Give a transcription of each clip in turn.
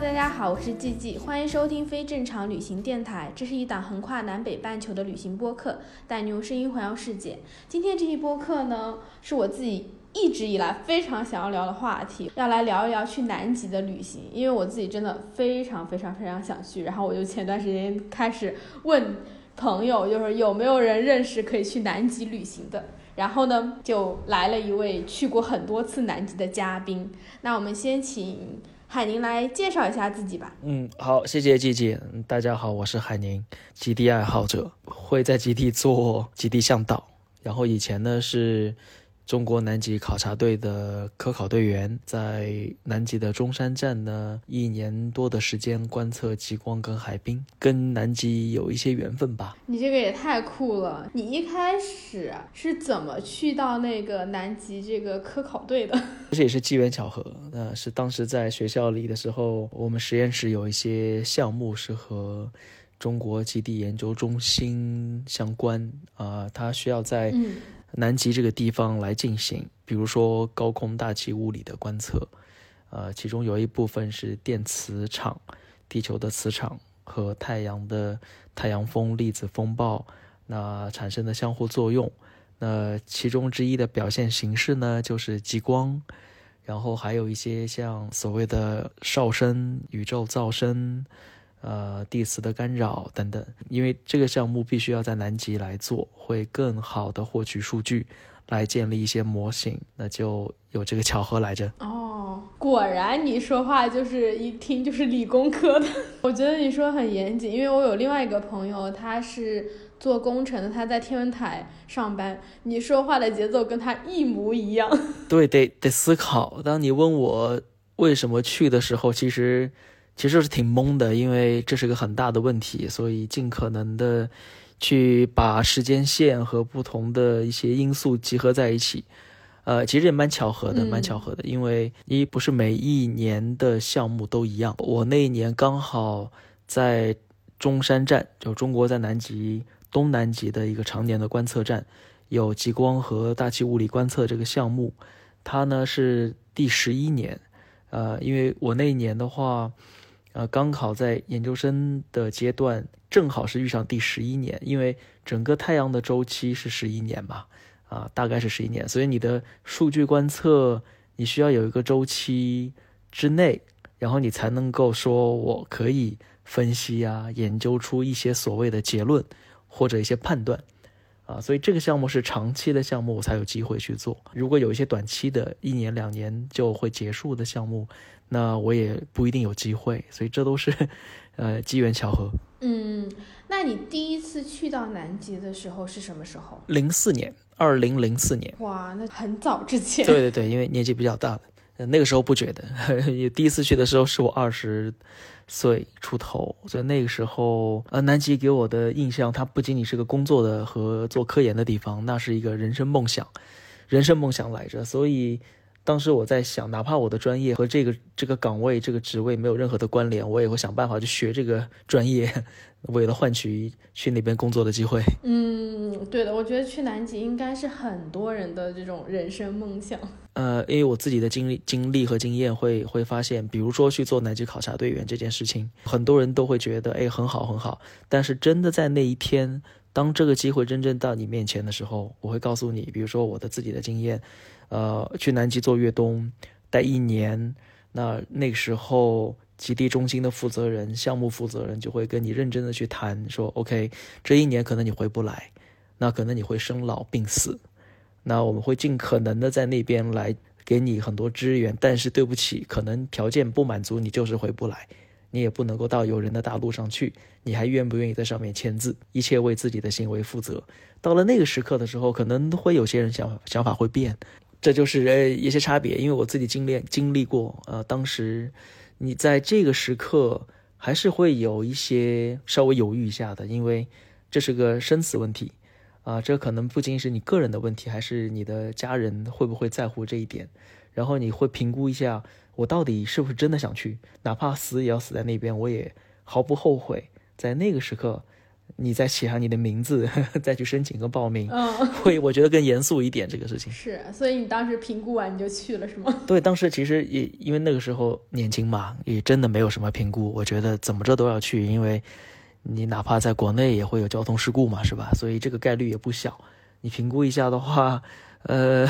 大家好，我是季季，欢迎收听非正常旅行电台。这是一档横跨南北半球的旅行播客，带你用声音环游世界。今天这期播客呢，是我自己一直以来非常想要聊的话题，要来聊一聊去南极的旅行，因为我自己真的非常非常非常想去。然后我就前段时间开始问朋友，就是有没有人认识可以去南极旅行的。然后呢，就来了一位去过很多次南极的嘉宾。那我们先请海宁来介绍一下自己吧。嗯，好，谢谢季季。大家好，我是海宁，极地爱好者，会在极地做极地向导。然后以前呢是中国南极考察队的科考队员，在南极的中山站呢一年多的时间观测极光跟海冰，跟南极有一些缘分吧。你这个也太酷了！你一开始是怎么去到那个南极这个科考队的？这也是机缘巧合，那，是当时在学校里的时候，我们实验室有一些项目是和中国极地研究中心相关啊、它需要在嗯南极这个地方来进行，比如说高空大气物理的观测，呃，其中有一部分是电磁场，地球的磁场和太阳的太阳风、粒子风暴那产生的相互作用。那其中之一的表现形式呢，就是极光，然后还有一些像所谓的哨声、宇宙噪声。呃，地磁的干扰等等，因为这个项目必须要在南极来做，会更好的获取数据，来建立一些模型，那就有这个巧合来着。哦，果然你说话就是一听就是理工科的。我觉得你说很严谨，因为我有另外一个朋友，他是做工程的，他在天文台上班，你说话的节奏跟他一模一样。对，得得思考。当你问我为什么去的时候，其实其实是挺懵的，因为这是个很大的问题，所以尽可能的去把时间线和不同的一些因素集合在一起。呃，其实也蛮巧合的，嗯蛮巧合的，因为一不是每一年的项目都一样。我那一年刚好在中山站，就中国在南极东南极的一个常年的观测站，有极光和大气物理观测这个项目，它呢是第十一年。呃，因为我那一年的话，呃，刚好在研究生的阶段，正好是遇上第十一年，因为整个太阳的周期是十一年嘛，啊、大概是十一年，所以你的数据观测你需要有一个周期之内，然后你才能够说我可以分析啊，研究出一些所谓的结论或者一些判断。啊，所以这个项目是长期的项目，我才有机会去做。如果有一些短期的，一年两年就会结束的项目，那我也不一定有机会。所以这都是，呃，机缘巧合。嗯，那你第一次去到南极的时候是什么时候？零四年，二零零四年，哇，那很早之前。对对对，因为年纪比较大了，呃那个时候不觉得。第一次去的时候是我二十岁出头，所以那个时候，呃，南极给我的印象，它不仅仅是个工作的和做科研的地方，那是一个人生梦想，人生梦想来着。所以当时我在想，哪怕我的专业和这个这个岗位、这个职位没有任何的关联，我也会想办法去学这个专业，为了换取去那边工作的机会。嗯，对的，我觉得去南极应该是很多人的这种人生梦想。呃，因为我自己的经历、经历和经验会会发现，比如说去做南极考察队员这件事情，很多人都会觉得，哎，很好很好。但是真的在那一天，当这个机会真正到你面前的时候，我会告诉你，比如说我的自己的经验，呃，去南极做越冬待一年，那那个时候极地中心的负责人、项目负责人就会跟你认真的去谈，说，OK，这一年可能你回不来，那可能你会生老病死。那我们会尽可能的在那边来给你很多支援，但是对不起，可能条件不满足，你就是回不来，你也不能够到有人的大陆上去，你还愿不愿意在上面签字？一切为自己的行为负责。到了那个时刻的时候，可能会有些人想想法会变，这就是呃一些差别。因为我自己经历经历过，呃，当时你在这个时刻还是会有一些稍微犹豫一下的，因为这是个生死问题啊，这可能不仅是你个人的问题，还是你的家人会不会在乎这一点。然后你会评估一下，我到底是不是真的想去，哪怕死也要死在那边，我也毫不后悔。在那个时刻。你再写上你的名字，再去申请个报名，嗯，会我觉得更严肃一点这个事情。是，所以你当时评估完你就去了是吗？对，当时其实也因为那个时候年轻嘛，也真的没有什么评估，我觉得怎么着都要去，因为你哪怕在国内也会有交通事故嘛，是吧？所以这个概率也不小。你评估一下的话，呃，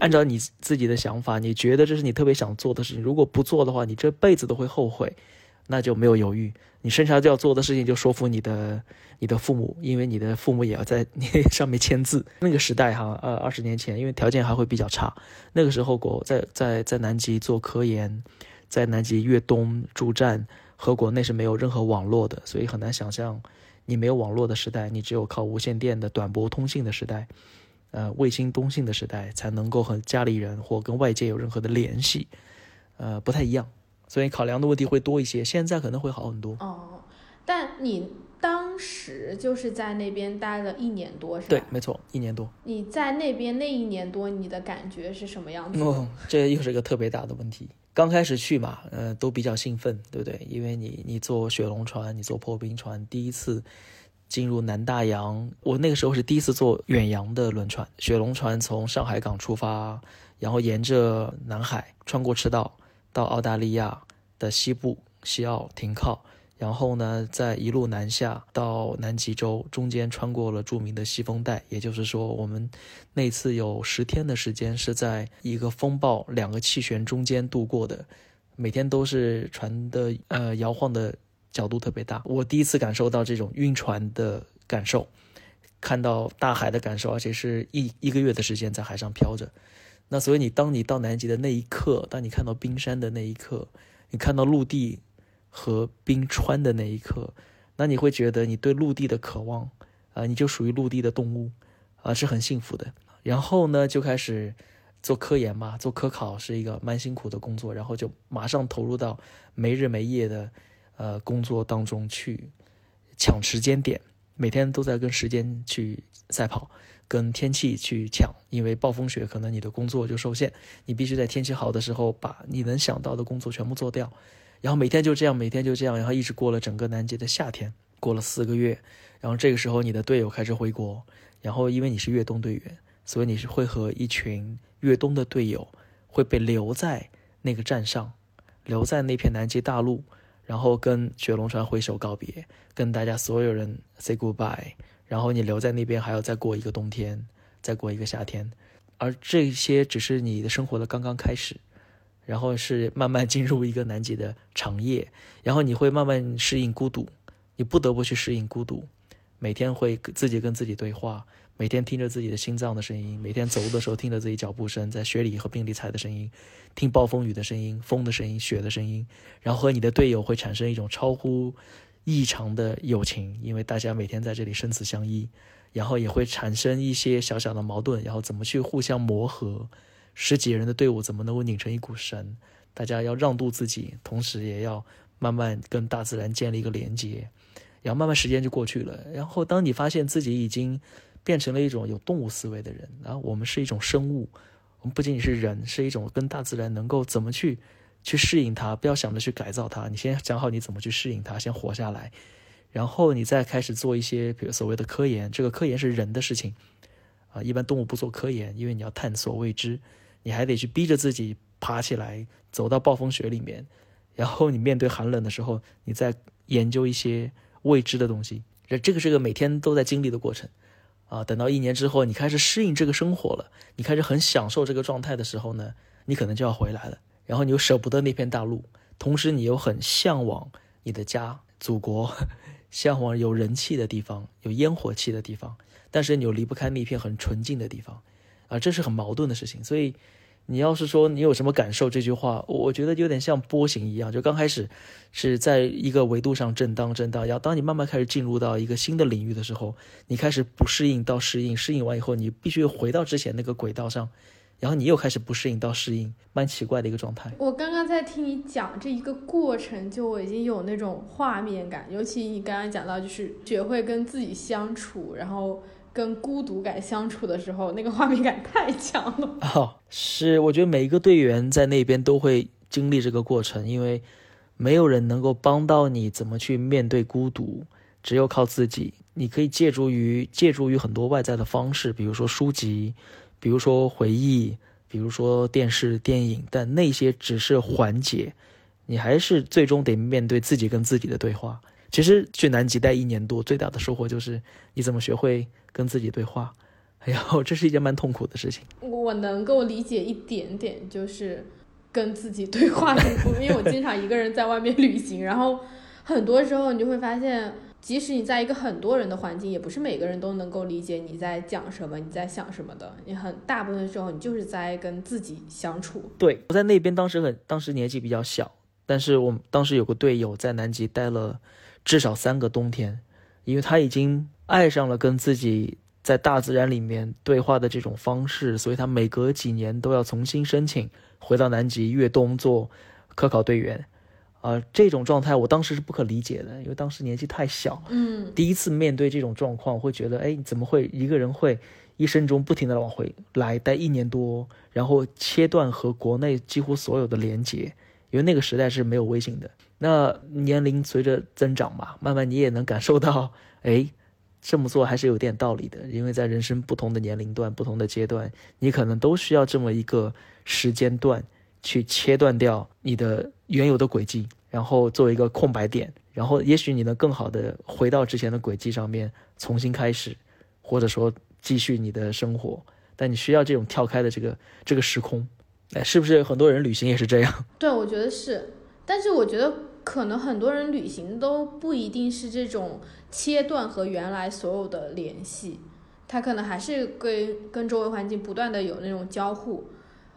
按照你自己的想法，你觉得这是你特别想做的事情，如果不做的话，你这辈子都会后悔。那就没有犹豫，你剩下就要做的事情就说服你的你的父母，因为你的父母也要在 你上面签字。那个时代哈，呃，二十年前，因为条件还会比较差，那个时候国在在在南极做科研，在南极越冬驻站，和国内是没有任何网络的，所以很难想象你没有网络的时代，你只有靠无线电的短波通信的时代，呃，卫星通信的时代，才能够和家里人或跟外界有任何的联系，呃，不太一样。所以考量的问题会多一些，现在可能会好很多。哦，但你当时就是在那边待了一年多，是吧？对，没错，一年多。你在那边那一年多，你的感觉是什么样子？哦，这又是一个特别大的问题。刚开始去嘛，呃，都比较兴奋，对不对？因为你你坐雪龙船，你坐破冰船，第一次进入南大洋。我那个时候是第一次坐远洋的轮船，雪龙船从上海港出发，然后沿着南海穿过赤道。到澳大利亚的西部西澳停靠，然后呢，再一路南下到南极洲，中间穿过了著名的西风带。也就是说，我们那次有十天的时间是在一个风暴、两个气旋中间度过的，每天都是船的呃摇晃的角度特别大。我第一次感受到这种晕船的感受，看到大海的感受，而且是一一个月的时间在海上漂着。那所以你当你到南极的那一刻，当你看到冰山的那一刻，你看到陆地和冰川的那一刻，那你会觉得你对陆地的渴望啊，你就属于陆地的动物啊，是很幸福的。然后呢，就开始做科研嘛，做科考是一个蛮辛苦的工作，然后就马上投入到没日没夜的呃工作当中去抢时间点，每天都在跟时间去赛跑。跟天气去抢，因为暴风雪可能你的工作就受限，你必须在天气好的时候把你能想到的工作全部做掉，然后每天就这样，每天就这样，然后一直过了整个南极的夏天，过了四个月，然后这个时候你的队友开始回国，然后因为你是越冬队员，所以你是会和一群越冬的队友会被留在那个站上，留在那片南极大陆，然后跟雪龙船挥手告别，跟大家所有人 say goodbye。然后你留在那边还要再过一个冬天，再过一个夏天，而这些只是你的生活的刚刚开始，然后是慢慢进入一个南极的长夜，然后你会慢慢适应孤独，你不得不去适应孤独，每天会自己跟自己对话，每天听着自己的心脏的声音，每天走路的时候听着自己脚步声，在雪里和冰里踩的声音，听暴风雨的声音、风的声音、雪的声音，然后和你的队友会产生一种超乎。异常的友情，因为大家每天在这里生死相依，然后也会产生一些小小的矛盾，然后怎么去互相磨合？十几人的队伍怎么能够拧成一股绳？大家要让渡自己，同时也要慢慢跟大自然建立一个连接，然后慢慢时间就过去了。然后当你发现自己已经变成了一种有动物思维的人，然后我们是一种生物，我们不仅仅是人，是一种跟大自然能够怎么去？去适应它，不要想着去改造它。你先讲好你怎么去适应它，先活下来，然后你再开始做一些，比如所谓的科研。这个科研是人的事情啊，一般动物不做科研，因为你要探索未知，你还得去逼着自己爬起来，走到暴风雪里面，然后你面对寒冷的时候，你再研究一些未知的东西。这这个是个每天都在经历的过程啊。等到一年之后，你开始适应这个生活了，你开始很享受这个状态的时候呢，你可能就要回来了。然后你又舍不得那片大陆，同时你又很向往你的家、祖国，向往有人气的地方、有烟火气的地方，但是你又离不开那片很纯净的地方，啊，这是很矛盾的事情。所以，你要是说你有什么感受，这句话，我觉得有点像波形一样，就刚开始是在一个维度上震荡震荡，然后当你慢慢开始进入到一个新的领域的时候，你开始不适应到适应，适应完以后，你必须回到之前那个轨道上。然后你又开始不适应到适应，蛮奇怪的一个状态。我刚刚在听你讲这一个过程，就我已经有那种画面感，尤其你刚刚讲到就是学会跟自己相处，然后跟孤独感相处的时候，那个画面感太强了。哦，是，我觉得每一个队员在那边都会经历这个过程，因为没有人能够帮到你怎么去面对孤独，只有靠自己。你可以借助于借助于很多外在的方式，比如说书籍，比如说回忆，比如说电视电影，但那些只是缓解，你还是最终得面对自己跟自己的对话。其实去南极待一年多，最大的收获就是你怎么学会跟自己对话。哎呀，这是一件蛮痛苦的事情。我能够理解一点点，就是跟自己对话的，因为我经常一个人在外面旅行，然后很多时候你就会发现。即使你在一个很多人的环境，也不是每个人都能够理解你在讲什么，你在想什么的。你很大部分时候，你就是在跟自己相处。对，我在那边当时很，当时年纪比较小，但是我当时有个队友在南极待了至少三个冬天，因为他已经爱上了跟自己在大自然里面对话的这种方式，所以他每隔几年都要重新申请回到南极越冬做科考队员。啊，这种状态我当时是不可理解的，因为当时年纪太小，嗯，第一次面对这种状况，会觉得，哎，怎么会一个人会一生中不停的往回来待一年多，然后切断和国内几乎所有的连接，因为那个时代是没有微信的。那年龄随着增长嘛，慢慢你也能感受到，哎，这么做还是有点道理的，因为在人生不同的年龄段、不同的阶段，你可能都需要这么一个时间段。去切断掉你的原有的轨迹，然后作为一个空白点，然后也许你能更好的回到之前的轨迹上面重新开始，或者说继续你的生活。但你需要这种跳开的这个这个时空，哎，是不是很多人旅行也是这样？对，我觉得是。但是我觉得可能很多人旅行都不一定是这种切断和原来所有的联系，他可能还是跟跟周围环境不断的有那种交互。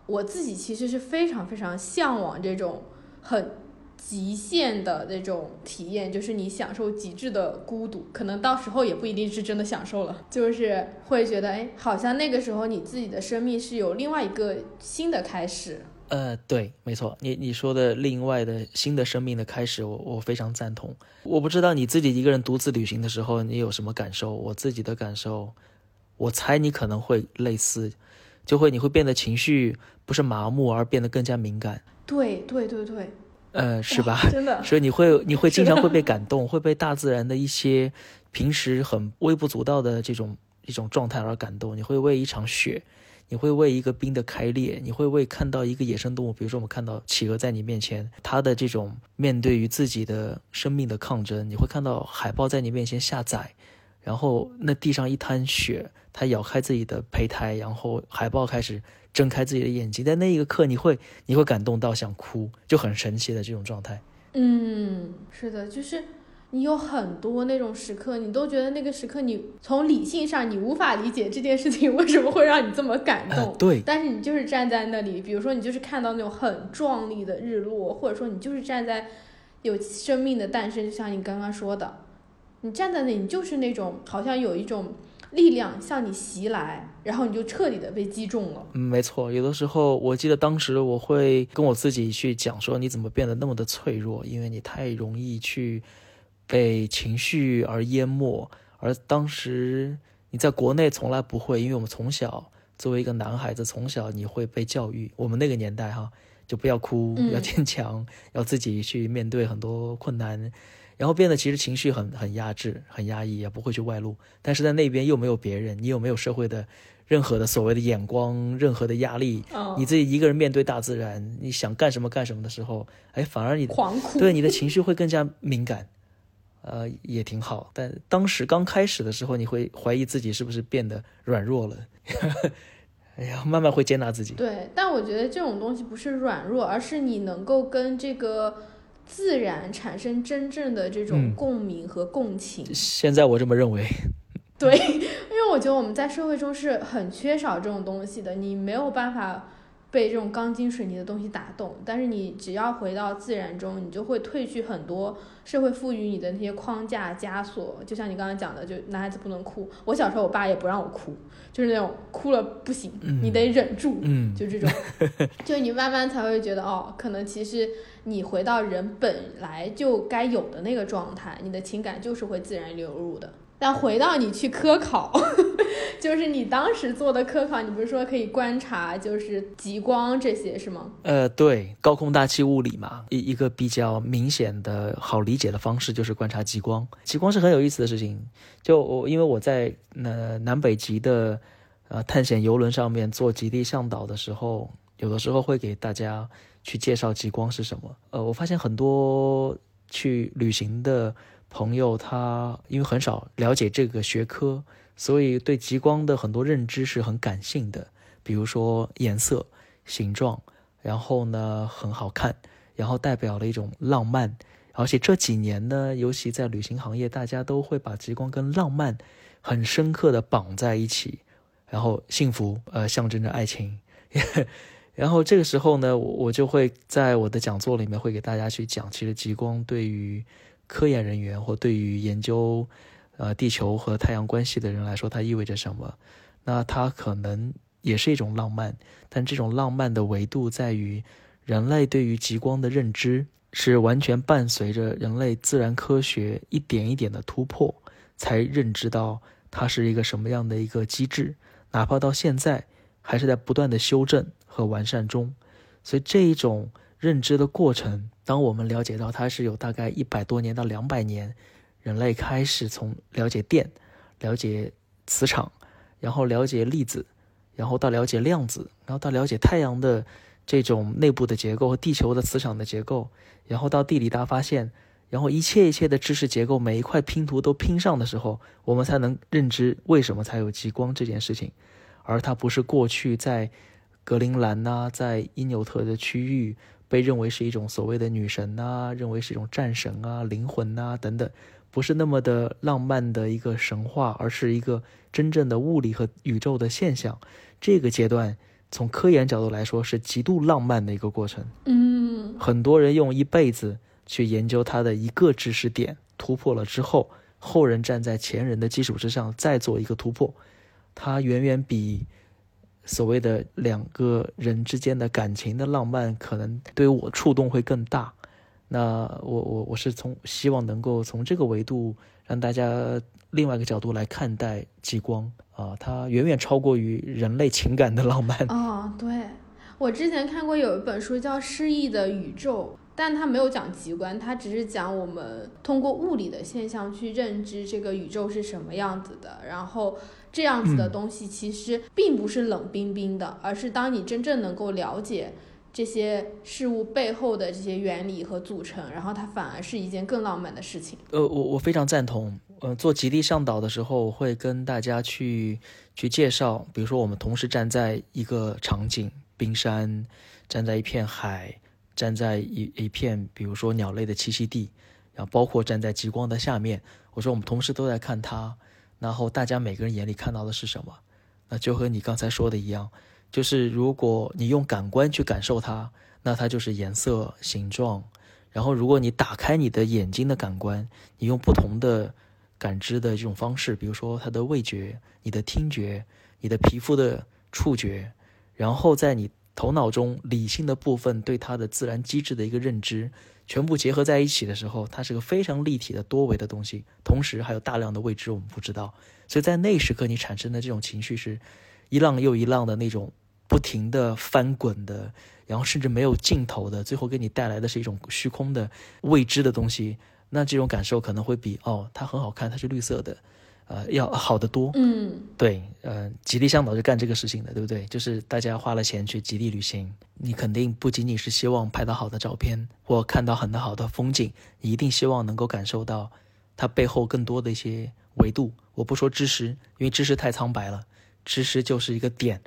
我自己其实是非常非常向往这种很极限的那种体验，就是你享受极致的孤独，可能到时候也不一定是真的享受了，就是会觉得，哎，好像那个时候你自己的生命是有另外一个新的开始。呃，对，没错，你你说的另外的新的生命的开始，我我非常赞同。我不知道你自己一个人独自旅行的时候，你有什么感受？我自己的感受，我猜你可能会类似。就会你会变得情绪不是麻木，而变得更加敏感。对对对对，呃，是吧？真的。所以你会你会经常会被感动，会被大自然的一些平时很微不足道的这种一种状态而感动。你会为一场雪，你会为一个冰的开裂，你会为看到一个野生动物，比如说我们看到企鹅在你面前，它的这种面对于自己的生命的抗争。你会看到海豹在你面前下崽。然后那地上一滩血，他咬开自己的胚胎，然后海豹开始睁开自己的眼睛，在那一个刻，你会你会感动到想哭，就很神奇的这种状态。嗯，是的，就是你有很多那种时刻，你都觉得那个时刻，你从理性上你无法理解这件事情 为什么会让你这么感动。对。但是你就是站在那里，比如说你就是看到那种很壮丽的日落，或者说你就是站在有生命的诞生，就像你刚刚说的。你站在那里，你就是那种好像有一种力量向你袭来，然后你就彻底的被击中了。嗯，没错。有的时候，我记得当时我会跟我自己去讲说：“你怎么变得那么的脆弱？因为你太容易去被情绪而淹没。”而当时你在国内从来不会，因为我们从小作为一个男孩子，从小你会被教育，我们那个年代哈，就不要哭，要坚强，要自己去面对很多困难。然后变得其实情绪很很压制、很压抑，也不会去外露。但是在那边又没有别人，你又没有社会的任何的所谓的眼光、任何的压力，你自己一个人面对大自然，你想干什么干什么的时候，哎，反而你对你的情绪会更加敏感，呃，也挺好。但当时刚开始的时候，你会怀疑自己是不是变得软弱了，哎呀，慢慢会接纳自己。对，但我觉得这种东西不是软弱，而是你能够跟这个。自然产生真正的这种共鸣和共情。现在我这么认为。对，因为我觉得我们在社会中是很缺少这种东西的，你没有办法被这种钢筋水泥的东西打动。但是你只要回到自然中，你就会褪去很多社会赋予你的那些框架枷锁。就像你刚刚讲的，就男孩子不能哭。我小时候我爸也不让我哭，就是那种哭了不行，你得忍住，就这种。就你慢慢才会觉得，哦，可能其实你回到人本来就该有的那个状态，你的情感就是会自然流入的。但回到你去科考，就是你当时做的科考，你不是说可以观察就是极光这些是吗？呃，对，高空大气物理嘛，一一个比较明显的好理解的方式就是观察极光。极光是很有意思的事情，就我因为我在呃南北极的呃探险游轮上面做极地向导的时候，有的时候会给大家去介绍极光是什么。呃，我发现很多去旅行的。朋友他因为很少了解这个学科，所以对极光的很多认知是很感性的。比如说颜色、形状，然后呢很好看，然后代表了一种浪漫。而且这几年呢，尤其在旅行行业，大家都会把极光跟浪漫很深刻的绑在一起，然后幸福呃象征着爱情。然后这个时候呢，我我就会在我的讲座里面会给大家去讲，其实极光对于科研人员或对于研究，呃，地球和太阳关系的人来说，它意味着什么？那它可能也是一种浪漫，但这种浪漫的维度在于，人类对于极光的认知是完全伴随着人类自然科学一点一点的突破，才认知到它是一个什么样的一个机制，哪怕到现在还是在不断的修正和完善中。所以这一种认知的过程。当我们了解到它是有大概一百多年到两百年，人类开始从了解电、了解磁场，然后了解粒子，然后到了解量子，然后到了解太阳的这种内部的结构和地球的磁场的结构，然后到地理大发现，然后一切一切的知识结构每一块拼图都拼上的时候，我们才能认知为什么才有极光这件事情，而它不是过去在格陵兰呐，在因纽特的区域。被认为是一种所谓的女神呐，认为是一种战神啊、灵魂呐等等，不是那么的浪漫的一个神话，而是一个真正的物理和宇宙的现象。这个阶段从科研角度来说是极度浪漫的一个过程。嗯，很多人用一辈子去研究它的一个知识点，突破了之后，后人站在前人的基础之上再做一个突破，它远远比。所谓的两个人之间的感情的浪漫，可能对我触动会更大。那我我我是从希望能够从这个维度让大家另外一个角度来看待极光啊，它远远超过于人类情感的浪漫。哦，对，我之前看过有一本书叫《诗意的宇宙》。但它没有讲极光，它只是讲我们通过物理的现象去认知这个宇宙是什么样子的。然后这样子的东西其实并不是冷冰冰的，而是当你真正能够了解这些事物背后的这些原理和组成，然后它反而是一件更浪漫的事情。呃，我我非常赞同。呃，做极地向导的时候，我会跟大家去去介绍，比如说我们同时站在一个场景，冰山，站在一片海。站在一一片，比如说鸟类的栖息地，然后包括站在极光的下面，我说我们同时都在看它，然后大家每个人眼里看到的是什么？那就和你刚才说的一样，就是如果你用感官去感受它，那它就是颜色、形状；然后如果你打开你的眼睛的感官，你用不同的感知的这种方式，比如说它的味觉、你的听觉、你的皮肤的触觉，然后在你。头脑中理性的部分对它的自然机制的一个认知，全部结合在一起的时候，它是个非常立体的多维的东西。同时还有大量的未知我们不知道，所以在那时刻你产生的这种情绪是一浪又一浪的那种不停的翻滚的，然后甚至没有尽头的，最后给你带来的是一种虚空的未知的东西。那这种感受可能会比哦它很好看，它是绿色的。呃，要好得多。嗯，对，呃，极地向导就干这个事情的，对不对？就是大家花了钱去极地旅行，你肯定不仅仅是希望拍到好的照片或看到很多好的风景，你一定希望能够感受到它背后更多的一些维度。我不说知识，因为知识太苍白了，知识就是一个点，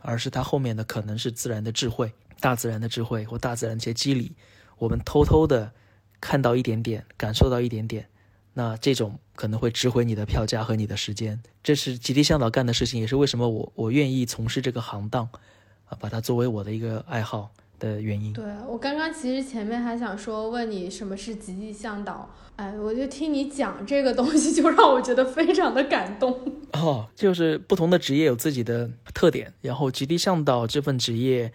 而是它后面的可能是自然的智慧、大自然的智慧或大自然一些机理，我们偷偷的看到一点点，感受到一点点。那这种可能会值回你的票价和你的时间，这是极地向导干的事情，也是为什么我我愿意从事这个行当，啊，把它作为我的一个爱好的原因。对我刚刚其实前面还想说问你什么是极地向导，哎，我就听你讲这个东西，就让我觉得非常的感动。哦，就是不同的职业有自己的特点，然后极地向导这份职业，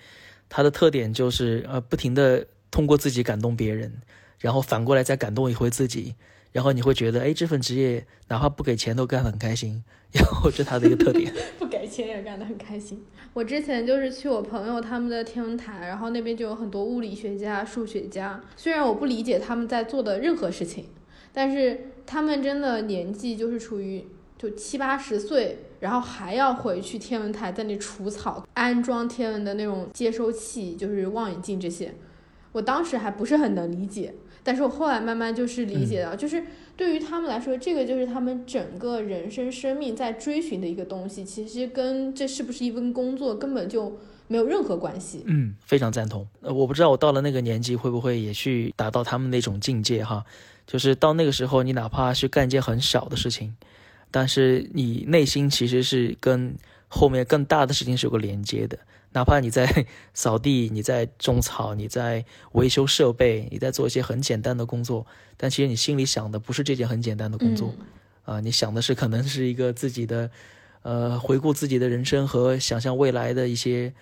它的特点就是呃，不停的通过自己感动别人，然后反过来再感动一回自己。然后你会觉得，哎，这份职业哪怕不给钱都干得很开心，然后这它的一个特点。不给钱也干得很开心。我之前就是去我朋友他们的天文台，然后那边就有很多物理学家、数学家。虽然我不理解他们在做的任何事情，但是他们真的年纪就是处于就七八十岁，然后还要回去天文台在那除草、安装天文的那种接收器，就是望远镜这些。我当时还不是很能理解。但是我后来慢慢就是理解到，就是对于他们来说，这个就是他们整个人生生命在追寻的一个东西，其实跟这是不是一份工作根本就没有任何关系。嗯，非常赞同。呃，我不知道我到了那个年纪会不会也去达到他们那种境界哈，就是到那个时候，你哪怕是干一件很小的事情，但是你内心其实是跟后面更大的事情是有个连接的。哪怕你在 扫地，你在种草，你在维修设备，你在做一些很简单的工作，但其实你心里想的不是这件很简单的工作，啊，你想的是可能是一个自己的，呃，回顾自己的人生和想象未来的一些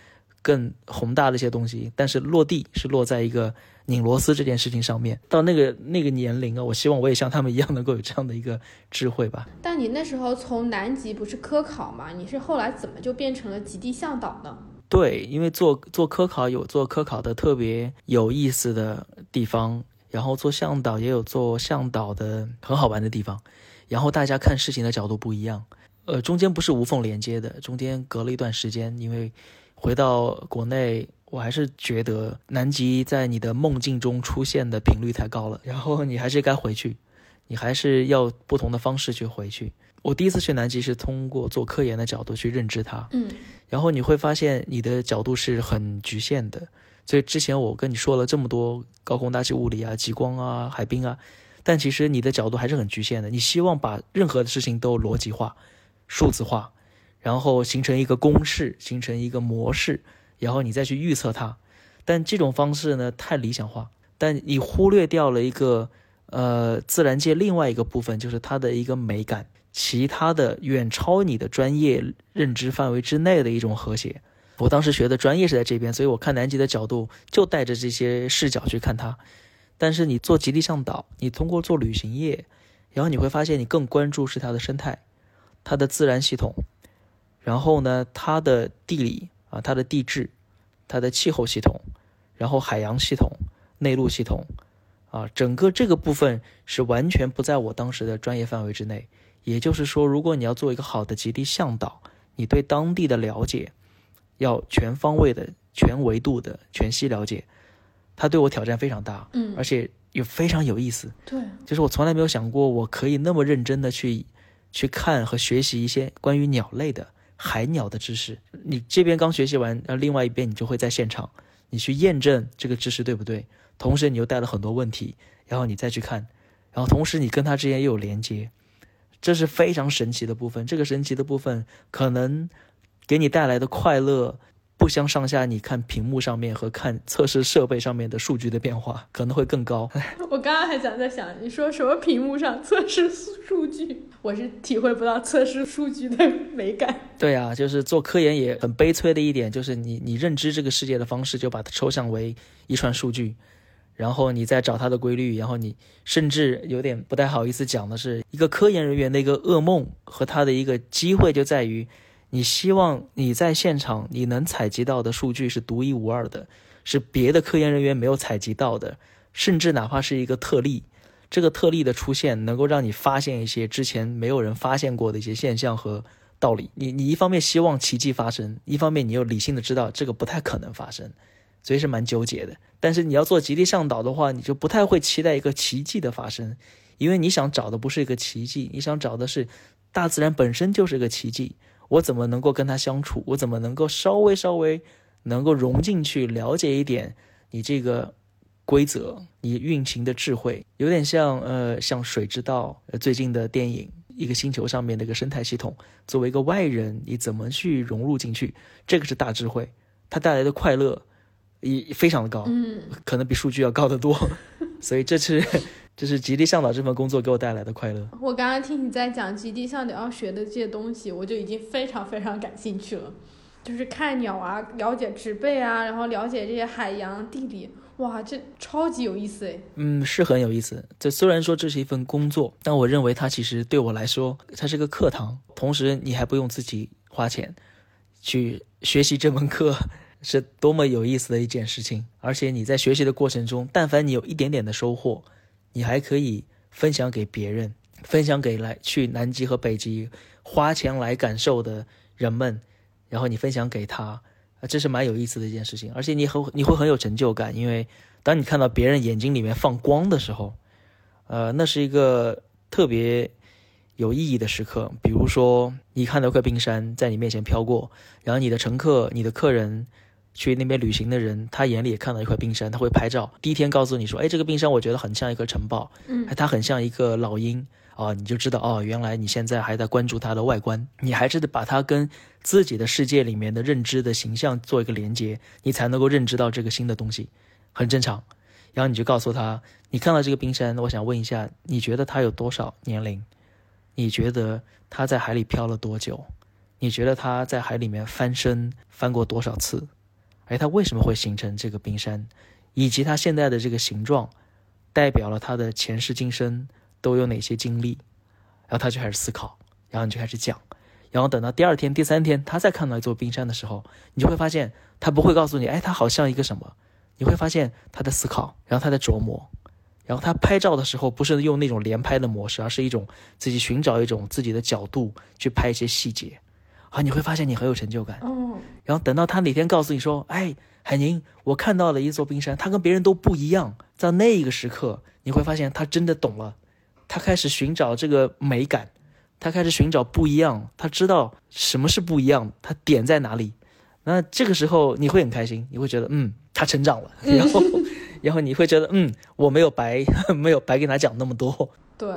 更宏大的一些东西，但是落地是落在一个拧螺丝这件事情上面。到那个那个年龄啊，我希望我也像他们一样能够有这样的一个智慧吧。但你那时候从南极不是科考嘛？你是后来怎么就变成了极地向导呢？对，因为做做科考有做科考的特别有意思的地方，然后做向导也有做向导的很好玩的地方，然后大家看事情的角度不一样，呃，中间不是无缝连接的，中间隔了一段时间，因为回到国内，我还是觉得南极在你的梦境中出现的频率太高了，然后你还是该回去，你还是要不同的方式去回去。我第一次去南极是通过做科研的角度去认知它，嗯，然后你会发现你的角度是很局限的，所以之前我跟你说了这么多高空大气物理啊、极光啊、海冰啊，但其实你的角度还是很局限的。你希望把任何的事情都逻辑化、数字化，然后形成一个公式、形成一个模式，然后你再去预测它。但这种方式呢太理想化，但你忽略掉了一个呃自然界另外一个部分，就是它的一个美感。其他的远超你的专业认知范围之内的一种和谐。我当时学的专业是在这边，所以我看南极的角度就带着这些视角去看它。但是你做极地向导，你通过做旅行业，然后你会发现你更关注是它的生态、它的自然系统，然后呢它的地理啊、它的地质、它的气候系统，然后海洋系统、内陆系统啊，整个这个部分是完全不在我当时的专业范围之内。也就是说，如果你要做一个好的极地向导，你对当地的了解要全方位的、全维度的、全息了解，它对我挑战非常大，嗯，而且也非常有意思。对，就是我从来没有想过，我可以那么认真的去去看和学习一些关于鸟类的海鸟的知识。你这边刚学习完，然后另外一边你就会在现场，你去验证这个知识对不对，同时你又带了很多问题，然后你再去看，然后同时你跟它之间又有连接。这是非常神奇的部分，这个神奇的部分可能给你带来的快乐不相上下。你看屏幕上面和看测试设备上面的数据的变化可能会更高。我刚刚还想在想，你说什么屏幕上测试数据，我是体会不到测试数据的美感。对啊，就是做科研也很悲催的一点，就是你你认知这个世界的方式就把它抽象为一串数据。然后你再找它的规律，然后你甚至有点不太好意思讲的是，一个科研人员的一个噩梦和他的一个机会就在于，你希望你在现场你能采集到的数据是独一无二的，是别的科研人员没有采集到的，甚至哪怕是一个特例，这个特例的出现能够让你发现一些之前没有人发现过的一些现象和道理。你你一方面希望奇迹发生，一方面你又理性的知道这个不太可能发生。所以是蛮纠结的，但是你要做极地向导的话，你就不太会期待一个奇迹的发生，因为你想找的不是一个奇迹，你想找的是大自然本身就是一个奇迹。我怎么能够跟它相处？我怎么能够稍微稍微能够融进去，了解一点你这个规则，你运行的智慧，有点像呃像水之道最近的电影，一个星球上面的一个生态系统，作为一个外人，你怎么去融入进去？这个是大智慧。它带来的快乐也非常的高，嗯，可能比数据要高得多。所以这是这是极地向导这份工作给我带来的快乐。我刚刚听你在讲极地向导要学的这些东西，我就已经非常非常感兴趣了。就是看鸟啊，了解植被啊，然后了解这些海洋地理，哇，这超级有意思诶。嗯，是很有意思。这虽然说这是一份工作，但我认为它其实对我来说，它是个课堂。同时，你还不用自己花钱去学习这门课，是多么有意思的一件事情。而且你在学习的过程中，但凡你有一点点的收获，你还可以分享给别人，分享给来去南极和北极花钱来感受的人们。然后你分享给他，啊，这是蛮有意思的一件事情，而且你很你会很有成就感，因为当你看到别人眼睛里面放光的时候，呃，那是一个特别有意义的时刻。比如说，你看到一块冰山在你面前飘过，然后你的乘客、你的客人去那边旅行的人，他眼里也看到一块冰山，他会拍照，第一天告诉你说，哎，这个冰山我觉得很像一颗城堡，嗯，它很像一个老鹰。啊，你就知道哦，原来你现在还在关注它的外观，你还是得把它跟自己的世界里面的认知的形象做一个连接，你才能够认知到这个新的东西，很正常。然后你就告诉他，你看到这个冰山，我想问一下，你觉得它有多少年龄？你觉得它在海里漂了多久？你觉得它在海里面翻身翻过多少次？而它为什么会形成这个冰山？以及它现在的这个形状，代表了他的前世今生。都有哪些经历，然后他就开始思考，然后你就开始讲，然后等到第二天、第三天，他再看到一座冰山的时候，你就会发现他不会告诉你，哎，他好像一个什么，你会发现他在思考，然后他在琢磨，然后他拍照的时候不是用那种连拍的模式，而是一种自己寻找一种自己的角度去拍一些细节，啊，你会发现你很有成就感。嗯，然后等到他哪天告诉你说，哎，海宁，我看到了一座冰山，它跟别人都不一样，在那一个时刻，你会发现他真的懂了。他开始寻找这个美感，他开始寻找不一样，他知道什么是不一样，他点在哪里。那这个时候你会很开心，你会觉得嗯，他成长了，然后，然后你会觉得嗯，我没有白 没有白给他讲那么多。对，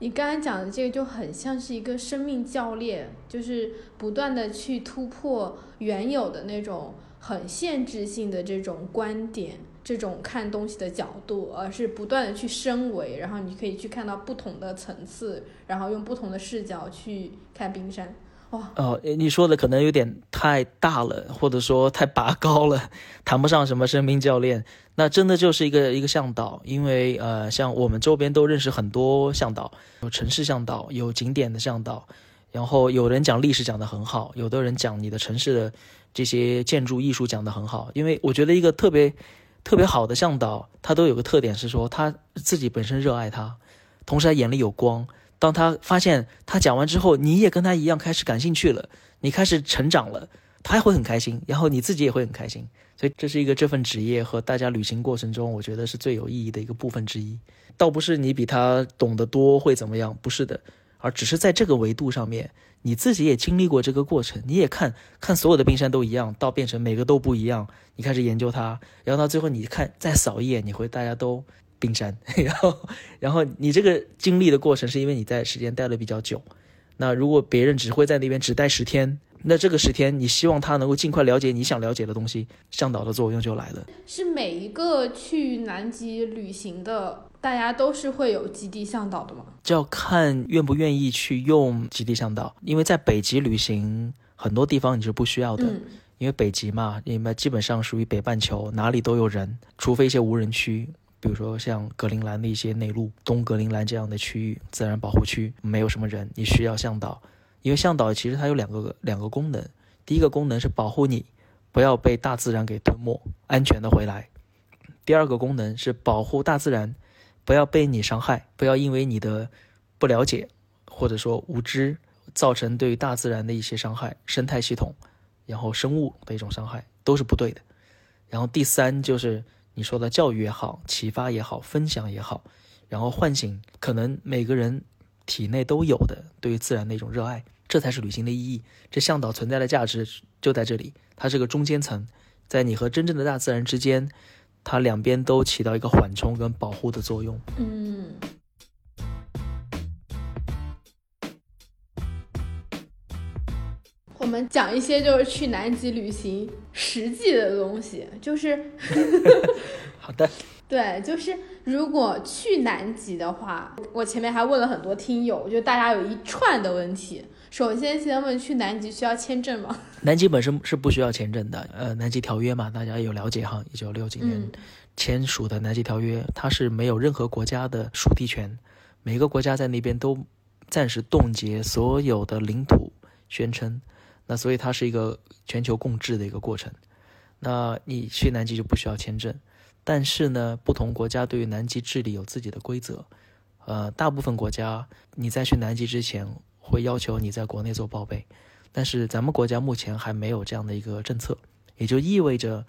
你刚才讲的这个就很像是一个生命教练，就是不断的去突破原有的那种很限制性的这种观点。这种看东西的角度，而是不断的去升维，然后你可以去看到不同的层次，然后用不同的视角去看冰山。哦，你说的可能有点太大了，或者说太拔高了，谈不上什么生命教练，那真的就是一个一个向导。因为呃，像我们周边都认识很多向导，有城市向导，有景点的向导，然后有人讲历史讲得很好，有的人讲你的城市的这些建筑艺术讲得很好。因为我觉得一个特别。特别好的向导，他都有个特点是说他自己本身热爱他，同时他眼里有光。当他发现他讲完之后，你也跟他一样开始感兴趣了，你开始成长了，他也会很开心，然后你自己也会很开心。所以这是一个这份职业和大家旅行过程中，我觉得是最有意义的一个部分之一。倒不是你比他懂得多会怎么样，不是的，而只是在这个维度上面。你自己也经历过这个过程，你也看看所有的冰山都一样，到变成每个都不一样，你开始研究它，然后到最后你看再扫一眼，你会大家都冰山，然后然后你这个经历的过程是因为你在时间待的比较久，那如果别人只会在那边只待十天，那这个十天你希望他能够尽快了解你想了解的东西，向导的作用就来了。是每一个去南极旅行的。大家都是会有极地向导的吗？就要看愿不愿意去用极地向导，因为在北极旅行，很多地方你是不需要的，因为北极嘛，你们基本上属于北半球，哪里都有人，除非一些无人区，比如说像格陵兰的一些内陆，东格陵兰这样的区域，自然保护区没有什么人，你需要向导，因为向导其实它有两个两个功能，第一个功能是保护你不要被大自然给吞没，安全的回来，第二个功能是保护大自然。不要被你伤害，不要因为你的不了解或者说无知，造成对大自然的一些伤害、生态系统，然后生物的一种伤害，都是不对的。然后第三就是你说的教育也好、启发也好、分享也好，然后唤醒可能每个人体内都有的对于自然的一种热爱，这才是旅行的意义。这向导存在的价值就在这里，它是个中间层，在你和真正的大自然之间。它两边都起到一个缓冲跟保护的作用。嗯，我们讲一些就是去南极旅行实际的东西，就是 好的，对，就是如果去南极的话，我前面还问了很多听友，就大家有一串的问题。首先先问去南极需要签证吗？南极本身是不需要签证的，呃，南极条约嘛，大家有了解哈，一九六几年签署的南极条约，它是没有任何国家的属地权，每个国家在那边都暂时冻结所有的领土宣称，那所以它是一个全球共治的一个过程。那你去南极就不需要签证，但是呢，不同国家对于南极治理有自己的规则，呃，大部分国家你在去南极之前。会要求你在国内做报备，但是咱们国家目前还没有这样的一个政策，也就意味着，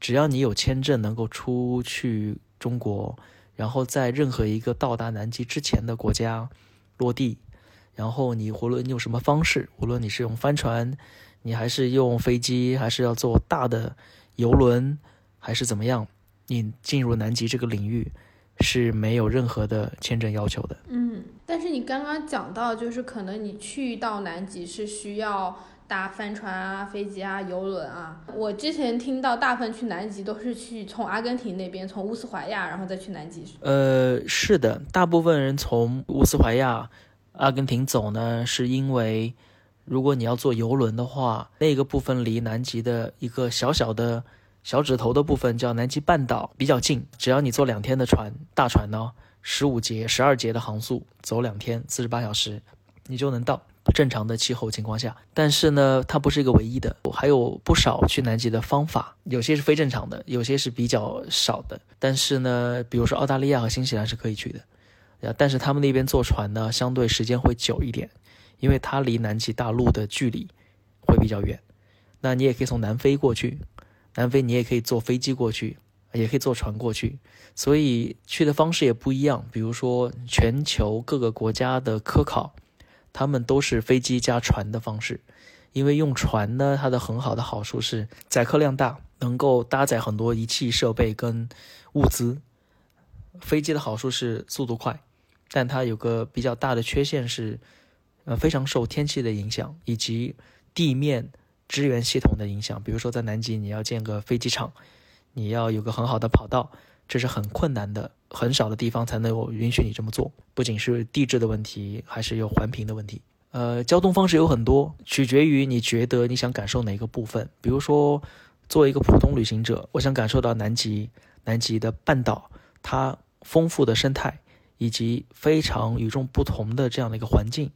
只要你有签证能够出去中国，然后在任何一个到达南极之前的国家落地，然后你无论用什么方式，无论你是用帆船，你还是用飞机，还是要坐大的游轮，还是怎么样，你进入南极这个领域。是没有任何的签证要求的。嗯，但是你刚刚讲到，就是可能你去到南极是需要搭帆船啊、飞机啊、游轮啊。我之前听到大部分去南极都是去从阿根廷那边，从乌斯怀亚，然后再去南极。呃，是的，大部分人从乌斯怀亚、阿根廷走呢，是因为如果你要坐游轮的话，那个部分离南极的一个小小的。小指头的部分叫南极半岛，比较近，只要你坐两天的船，大船呢，十五节、十二节的航速，走两天，四十八小时，你就能到。正常的气候情况下，但是呢，它不是一个唯一的，还有不少去南极的方法，有些是非正常的，有些是比较少的。但是呢，比如说澳大利亚和新西兰是可以去的，但是他们那边坐船呢，相对时间会久一点，因为它离南极大陆的距离会比较远。那你也可以从南非过去。南非你也可以坐飞机过去，也可以坐船过去，所以去的方式也不一样。比如说，全球各个国家的科考，他们都是飞机加船的方式。因为用船呢，它的很好的好处是载客量大，能够搭载很多仪器设备跟物资。飞机的好处是速度快，但它有个比较大的缺陷是，呃，非常受天气的影响以及地面。支援系统的影响，比如说在南极，你要建个飞机场，你要有个很好的跑道，这是很困难的，很少的地方才能够允许你这么做。不仅是地质的问题，还是有环评的问题。呃，交通方式有很多，取决于你觉得你想感受哪个部分。比如说，作为一个普通旅行者，我想感受到南极，南极的半岛它丰富的生态以及非常与众不同的这样的一个环境。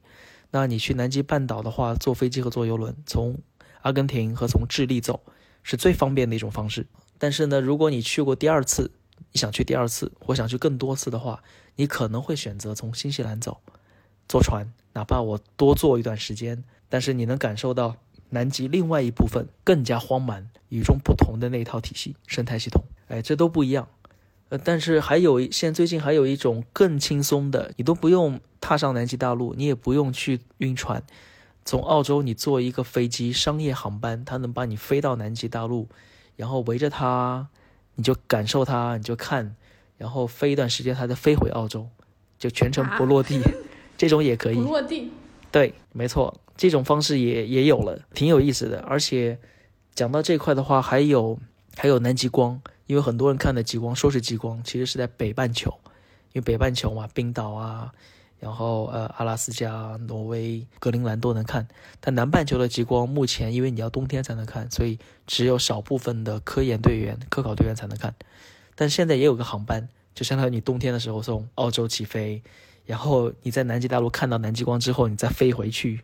那你去南极半岛的话，坐飞机和坐游轮从阿根廷和从智利走是最方便的一种方式，但是呢，如果你去过第二次，你想去第二次，或想去更多次的话，你可能会选择从新西兰走，坐船，哪怕我多坐一段时间，但是你能感受到南极另外一部分更加荒蛮、与众不同的那一套体系、生态系统，哎，这都不一样。呃，但是还有现在最近还有一种更轻松的，你都不用踏上南极大陆，你也不用去晕船。从澳洲，你坐一个飞机商业航班，它能把你飞到南极大陆，然后围着它，你就感受它，你就看，然后飞一段时间，它再飞回澳洲，就全程不落地，这种也可以。不落地。对，没错，这种方式也也有了，挺有意思的。而且讲到这块的话，还有还有南极光，因为很多人看的极光说是极光，其实是在北半球，因为北半球嘛，冰岛啊。然后，呃，阿拉斯加、挪威、格陵兰都能看，但南半球的极光目前因为你要冬天才能看，所以只有少部分的科研队员、科考队员才能看。但现在也有个航班，就相当于你冬天的时候从澳洲起飞，然后你在南极大陆看到南极光之后，你再飞回去，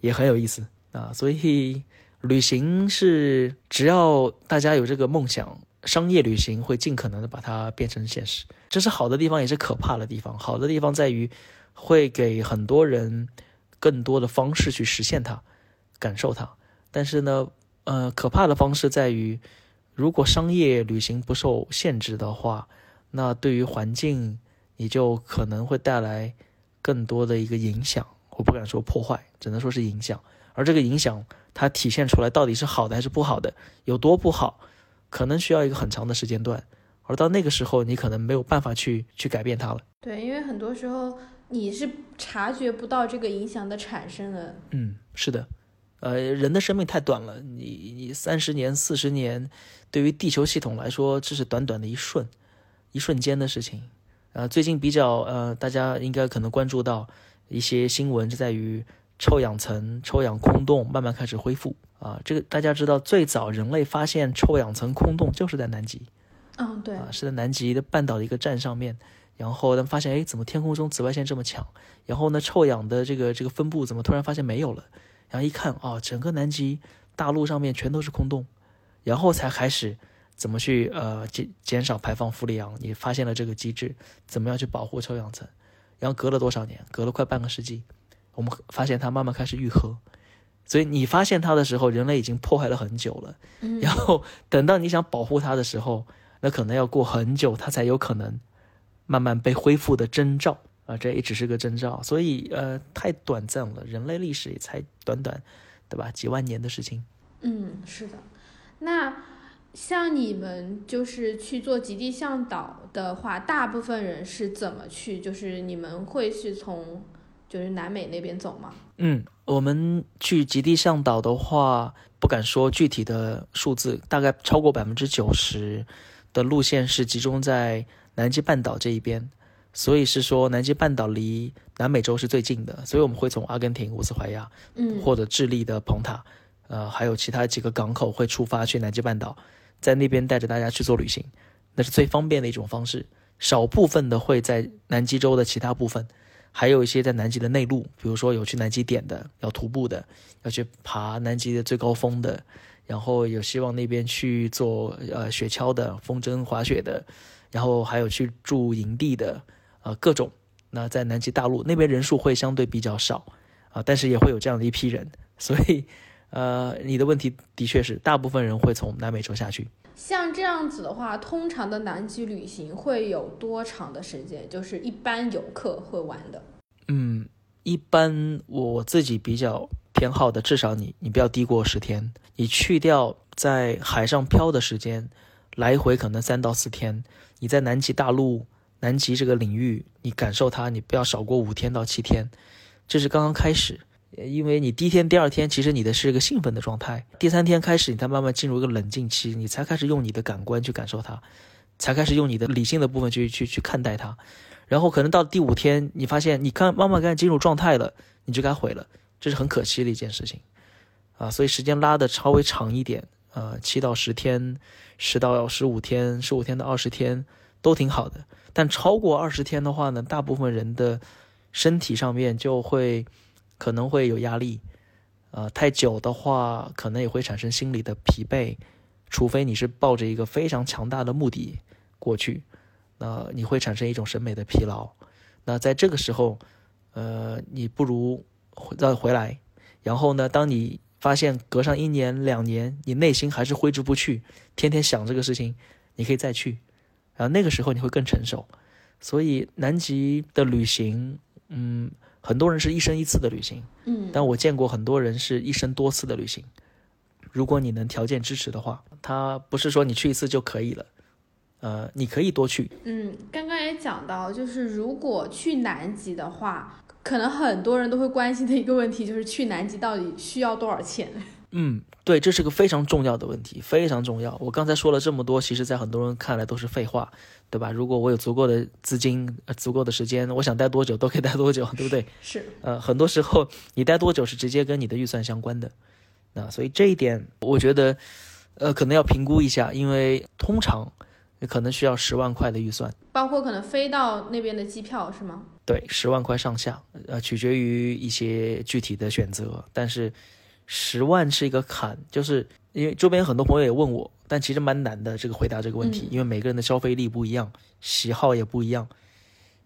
也很有意思啊。所以旅行是只要大家有这个梦想，商业旅行会尽可能的把它变成现实。这是好的地方，也是可怕的地方。好的地方在于。会给很多人更多的方式去实现它，感受它。但是呢，呃，可怕的方式在于，如果商业旅行不受限制的话，那对于环境你就可能会带来更多的一个影响。我不敢说破坏，只能说是影响。而这个影响它体现出来到底是好的还是不好的，有多不好，可能需要一个很长的时间段。而到那个时候，你可能没有办法去去改变它了。对，因为很多时候。你是察觉不到这个影响的产生的。嗯，是的，呃，人的生命太短了，你你三十年、四十年，对于地球系统来说，这是短短的一瞬，一瞬间的事情。呃，最近比较呃，大家应该可能关注到一些新闻，就在于臭氧层、臭氧空洞慢慢开始恢复啊。这个大家知道，最早人类发现臭氧层空洞就是在南极，嗯，对，啊，是在南极的半岛的一个站上面。然后他们发现，哎，怎么天空中紫外线这么强？然后呢，臭氧的这个这个分布怎么突然发现没有了？然后一看，哦，整个南极大陆上面全都是空洞，然后才开始怎么去呃减减少排放氟利昂。你发现了这个机制，怎么样去保护臭氧层？然后隔了多少年？隔了快半个世纪，我们发现它慢慢开始愈合。所以你发现它的时候，人类已经破坏了很久了。然后等到你想保护它的时候，那可能要过很久，它才有可能。慢慢被恢复的征兆啊，这也只是个征兆，所以呃，太短暂了，人类历史也才短短，对吧？几万年的事情。嗯，是的。那像你们就是去做极地向导的话，大部分人是怎么去？就是你们会去从就是南美那边走吗？嗯，我们去极地向导的话，不敢说具体的数字，大概超过百分之九十的路线是集中在。南极半岛这一边，所以是说南极半岛离南美洲是最近的，所以我们会从阿根廷乌斯怀亚，嗯，或者智利的蓬塔，呃，还有其他几个港口会出发去南极半岛，在那边带着大家去做旅行，那是最方便的一种方式。少部分的会在南极洲的其他部分，还有一些在南极的内陆，比如说有去南极点的，要徒步的，要去爬南极的最高峰的，然后有希望那边去做呃雪橇的、风筝滑雪的。然后还有去住营地的，呃，各种。那在南极大陆那边人数会相对比较少，啊，但是也会有这样的一批人。所以，呃，你的问题的确是，大部分人会从南美洲下去。像这样子的话，通常的南极旅行会有多长的时间？就是一般游客会玩的。嗯，一般我自己比较偏好的，至少你你不要低过十天。你去掉在海上漂的时间。来回可能三到四天，你在南极大陆、南极这个领域，你感受它，你不要少过五天到七天，这是刚刚开始。因为你第一天、第二天，其实你的是一个兴奋的状态，第三天开始，你才慢慢进入一个冷静期，你才开始用你的感官去感受它，才开始用你的理性的部分去去去看待它。然后可能到第五天，你发现你看慢慢开始进入状态了，你就该毁了，这是很可惜的一件事情啊。所以时间拉的稍微长一点。呃，七到十天，十到十五天，十五天到二十天都挺好的。但超过二十天的话呢，大部分人的身体上面就会可能会有压力。呃，太久的话，可能也会产生心理的疲惫。除非你是抱着一个非常强大的目的过去，那你会产生一种审美的疲劳。那在这个时候，呃，你不如再回来。然后呢，当你发现隔上一年两年，你内心还是挥之不去，天天想这个事情，你可以再去，然后那个时候你会更成熟。所以南极的旅行，嗯，很多人是一生一次的旅行，嗯，但我见过很多人是一生多次的旅行。如果你能条件支持的话，他不是说你去一次就可以了，呃，你可以多去。嗯，刚刚也讲到，就是如果去南极的话。可能很多人都会关心的一个问题就是去南极到底需要多少钱？嗯，对，这是个非常重要的问题，非常重要。我刚才说了这么多，其实在很多人看来都是废话，对吧？如果我有足够的资金、足够的时间，我想待多久都可以待多久，对不对？是。呃，很多时候你待多久是直接跟你的预算相关的。那所以这一点，我觉得，呃，可能要评估一下，因为通常可能需要十万块的预算，包括可能飞到那边的机票，是吗？对，十万块上下，呃，取决于一些具体的选择，但是十万是一个坎，就是因为周边很多朋友也问我，但其实蛮难的这个回答这个问题，因为每个人的消费力不一样，喜好也不一样，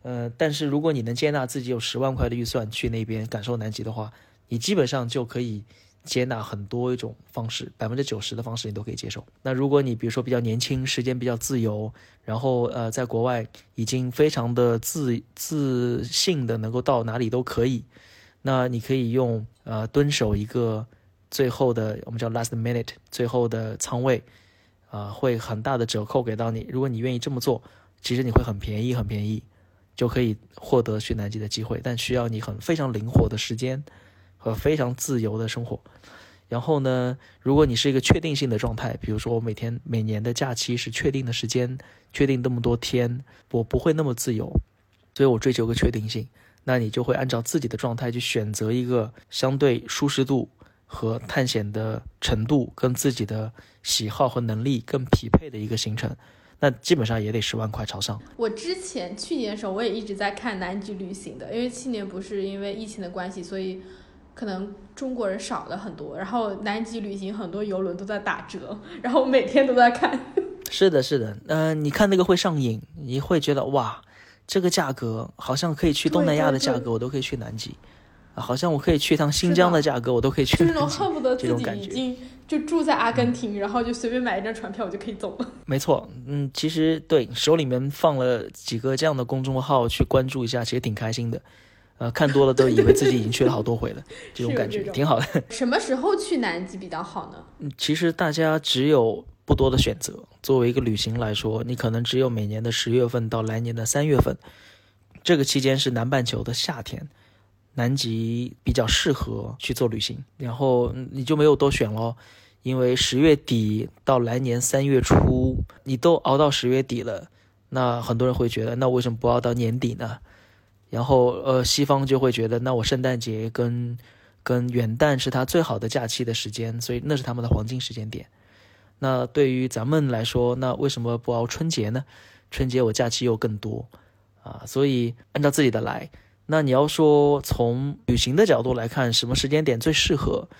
呃，但是如果你能接纳自己有十万块的预算去那边感受南极的话，你基本上就可以。接纳很多一种方式，百分之九十的方式你都可以接受。那如果你比如说比较年轻，时间比较自由，然后呃在国外已经非常的自自信的能够到哪里都可以，那你可以用呃蹲守一个最后的我们叫 last minute 最后的仓位，啊会很大的折扣给到你。如果你愿意这么做，其实你会很便宜很便宜，就可以获得去南极的机会，但需要你很非常灵活的时间。和非常自由的生活，然后呢，如果你是一个确定性的状态，比如说我每天每年的假期是确定的时间，确定那么多天，我不会那么自由，所以我追求个确定性。那你就会按照自己的状态去选择一个相对舒适度和探险的程度跟自己的喜好和能力更匹配的一个行程。那基本上也得十万块朝上。我之前去年的时候，我也一直在看南极旅行的，因为去年不是因为疫情的关系，所以可能中国人少了很多。然后南极旅行很多游轮都在打折，然后每天都在看。是的，是的，嗯，你看那个会上瘾，你会觉得哇，这个价格好像可以去东南亚的价格，我都可以去南极，啊，好像我可以去一趟新疆的价格，我都可以去。就是那种恨不得自己已经。就住在阿根廷，然后就随便买一张船票，我就可以走了。没错，嗯，其实对手里面放了几个这样的公众号去关注一下，其实挺开心的。呃，看多了都以为自己已经去了好多回了，这种感觉挺好的。什么时候去南极比较好呢？嗯，其实大家只有不多的选择。作为一个旅行来说，你可能只有每年的十月份到来年的三月份，这个期间是南半球的夏天，南极比较适合去做旅行，然后你就没有多选喽。因为十月底到来年三月初，你都熬到十月底了，那很多人会觉得，那为什么不熬到年底呢？然后，呃，西方就会觉得，那我圣诞节跟跟元旦是他最好的假期的时间，所以那是他们的黄金时间点。那对于咱们来说，那为什么不熬春节呢？春节我假期又更多啊，所以按照自己的来。那你要说从旅行的角度来看，什么时间点最适合？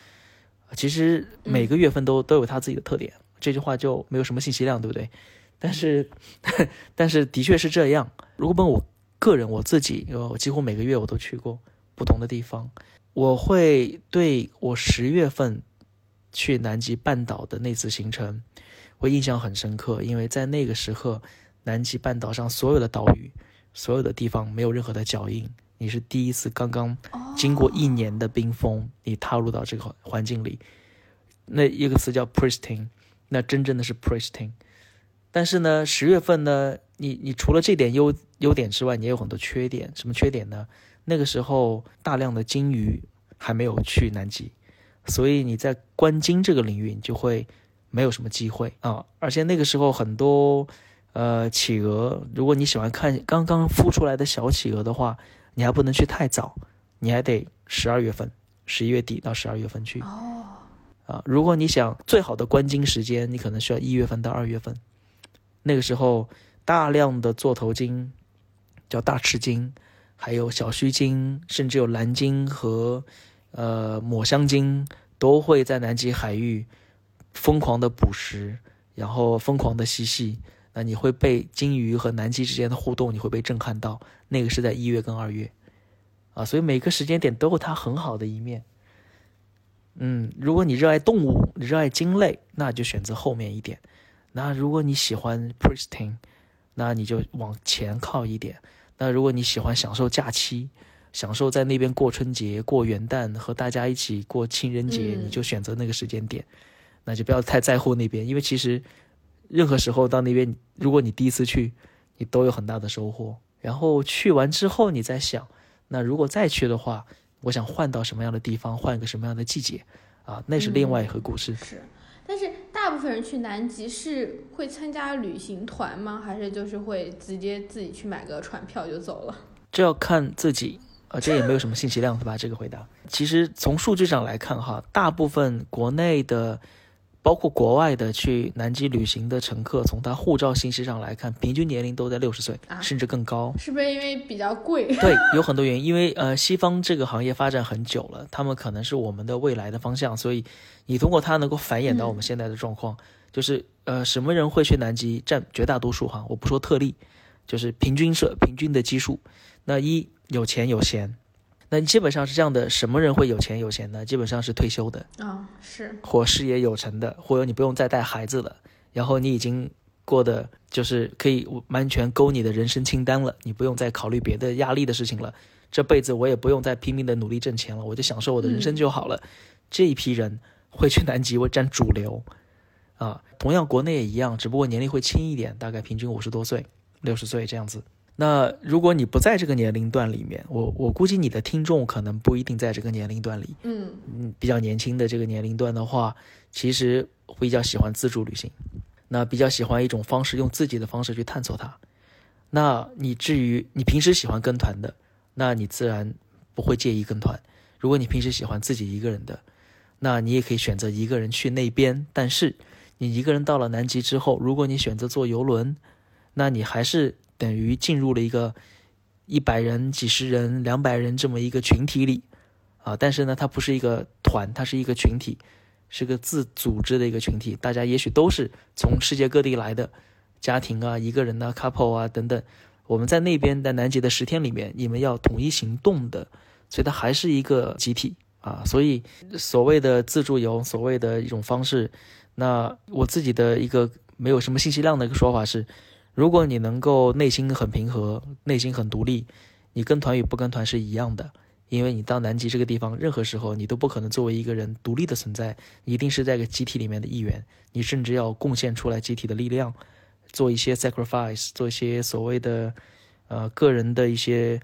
其实每个月份都都有它自己的特点，这句话就没有什么信息量，对不对？但是，但是的确是这样。如果问我个人，我自己，我几乎每个月我都去过不同的地方，我会对我十月份去南极半岛的那次行程，我印象很深刻，因为在那个时刻，南极半岛上所有的岛屿，所有的地方没有任何的脚印。你是第一次刚刚经过一年的冰封，你踏入到这个环境里，那一个词叫 pristine，那真正的是 pristine。但是呢，十月份呢，你你除了这点优优点之外，你也有很多缺点。什么缺点呢？那个时候大量的鲸鱼还没有去南极，所以你在观鲸这个领域你就会没有什么机会啊。而且那个时候很多呃企鹅，如果你喜欢看刚刚孵出来的小企鹅的话。你还不能去太早，你还得十二月份，十一月底到十二月份去。哦，啊，如果你想最好的观鲸时间，你可能需要一月份到二月份，那个时候大量的座头鲸，叫大翅鲸，还有小须鲸，甚至有蓝鲸和呃抹香鲸，都会在南极海域疯狂的捕食，然后疯狂的嬉戏。那你会被鲸鱼和南极之间的互动，你会被震撼到。那个是在一月跟二月，啊，所以每个时间点都有它很好的一面。嗯，如果你热爱动物，你热爱鲸类，那就选择后面一点。那如果你喜欢 pristine，那你就往前靠一点。那如果你喜欢享受假期，享受在那边过春节、过元旦，和大家一起过情人节，你就选择那个时间点。那就不要太在乎那边，因为其实。任何时候到那边，如果你第一次去，你都有很大的收获。然后去完之后，你再想，那如果再去的话，我想换到什么样的地方，换一个什么样的季节，啊，那是另外一个故事。是，但是大部分人去南极是会参加旅行团吗？还是就是会直接自己去买个船票就走了？这要看自己，啊，这也没有什么信息量，对吧？这个回答，其实从数据上来看，哈，大部分国内的。包括国外的去南极旅行的乘客，从他护照信息上来看，平均年龄都在六十岁，甚至更高。是不是因为比较贵？对，有很多原因。因为呃，西方这个行业发展很久了，他们可能是我们的未来的方向，所以你通过它能够繁衍到我们现在的状况。就是呃，什么人会去南极？占绝大多数哈，我不说特例，就是平均社平均的基数。那一有钱有闲。那基本上是这样的，什么人会有钱有闲呢？基本上是退休的啊，是或事业有成的，或者你不用再带孩子了，然后你已经过得就是可以完全勾你的人生清单了，你不用再考虑别的压力的事情了，这辈子我也不用再拼命的努力挣钱了，我就享受我的人生就好了。这一批人会去南极，会占主流啊。同样国内也一样，只不过年龄会轻一点，大概平均五十多岁、六十岁这样子。那如果你不在这个年龄段里面，我我估计你的听众可能不一定在这个年龄段里。嗯嗯，比较年轻的这个年龄段的话，其实比较喜欢自助旅行，那比较喜欢一种方式，用自己的方式去探索它。那你至于你平时喜欢跟团的，那你自然不会介意跟团。如果你平时喜欢自己一个人的，那你也可以选择一个人去那边。但是你一个人到了南极之后，如果你选择坐游轮，那你还是等于进入了一个一百人、几十人、两百人这么一个群体里啊。但是呢，它不是一个团，它是一个群体，是个自组织的一个群体。大家也许都是从世界各地来的。家庭啊，一个人啊，couple 啊，等等，我们在那边在南极的十天里面，你们要统一行动的，所以它还是一个集体啊。所以所谓的自助游，所谓的一种方式，那我自己的一个没有什么信息量的一个说法是，如果你能够内心很平和，内心很独立，你跟团与不跟团是一样的，因为你到南极这个地方，任何时候你都不可能作为一个人独立的存在，一定是在个集体里面的一员，你甚至要贡献出来集体的力量。做一些 sacrifice，做一些所谓的呃个人的一些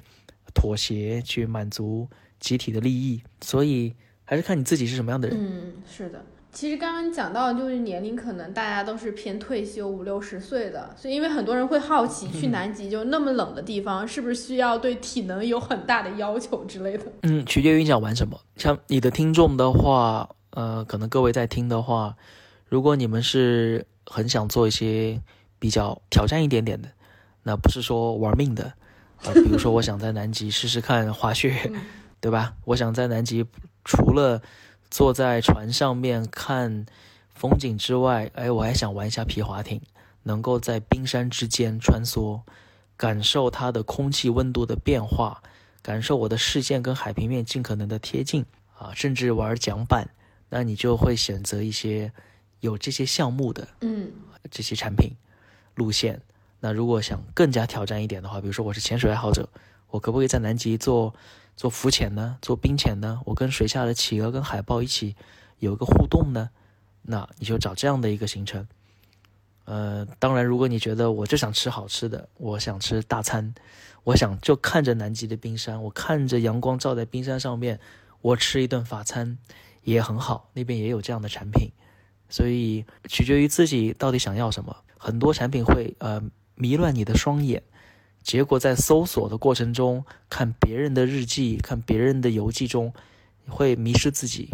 妥协，去满足集体的利益。所以还是看你自己是什么样的人。嗯，是的。其实刚刚讲到就是年龄，可能大家都是偏退休五六十岁的，所以因为很多人会好奇，去南极就那么冷的地方，是不是需要对体能有很大的要求之类的？嗯，取决于你想玩什么。像你的听众的话，呃，可能各位在听的话，如果你们是很想做一些。比较挑战一点点的，那不是说玩命的呃。比如说，我想在南极试试看滑雪，对吧？我想在南极除了坐在船上面看风景之外，哎，我还想玩一下皮划艇，能够在冰山之间穿梭，感受它的空气温度的变化，感受我的视线跟海平面尽可能的贴近啊，甚至玩桨板，那你就会选择一些有这些项目的，嗯，这些产品。路线，那如果想更加挑战一点的话，比如说我是潜水爱好者，我可不可以在南极做做浮潜呢？做冰潜呢？我跟水下的企鹅跟海豹一起有一个互动呢？那你就找这样的一个行程。呃，当然，如果你觉得我就想吃好吃的，我想吃大餐，我想就看着南极的冰山，我看着阳光照在冰山上面，我吃一顿法餐也很好，那边也有这样的产品。所以取决于自己到底想要什么。很多产品会呃迷乱你的双眼，结果在搜索的过程中，看别人的日记，看别人的游记中，会迷失自己。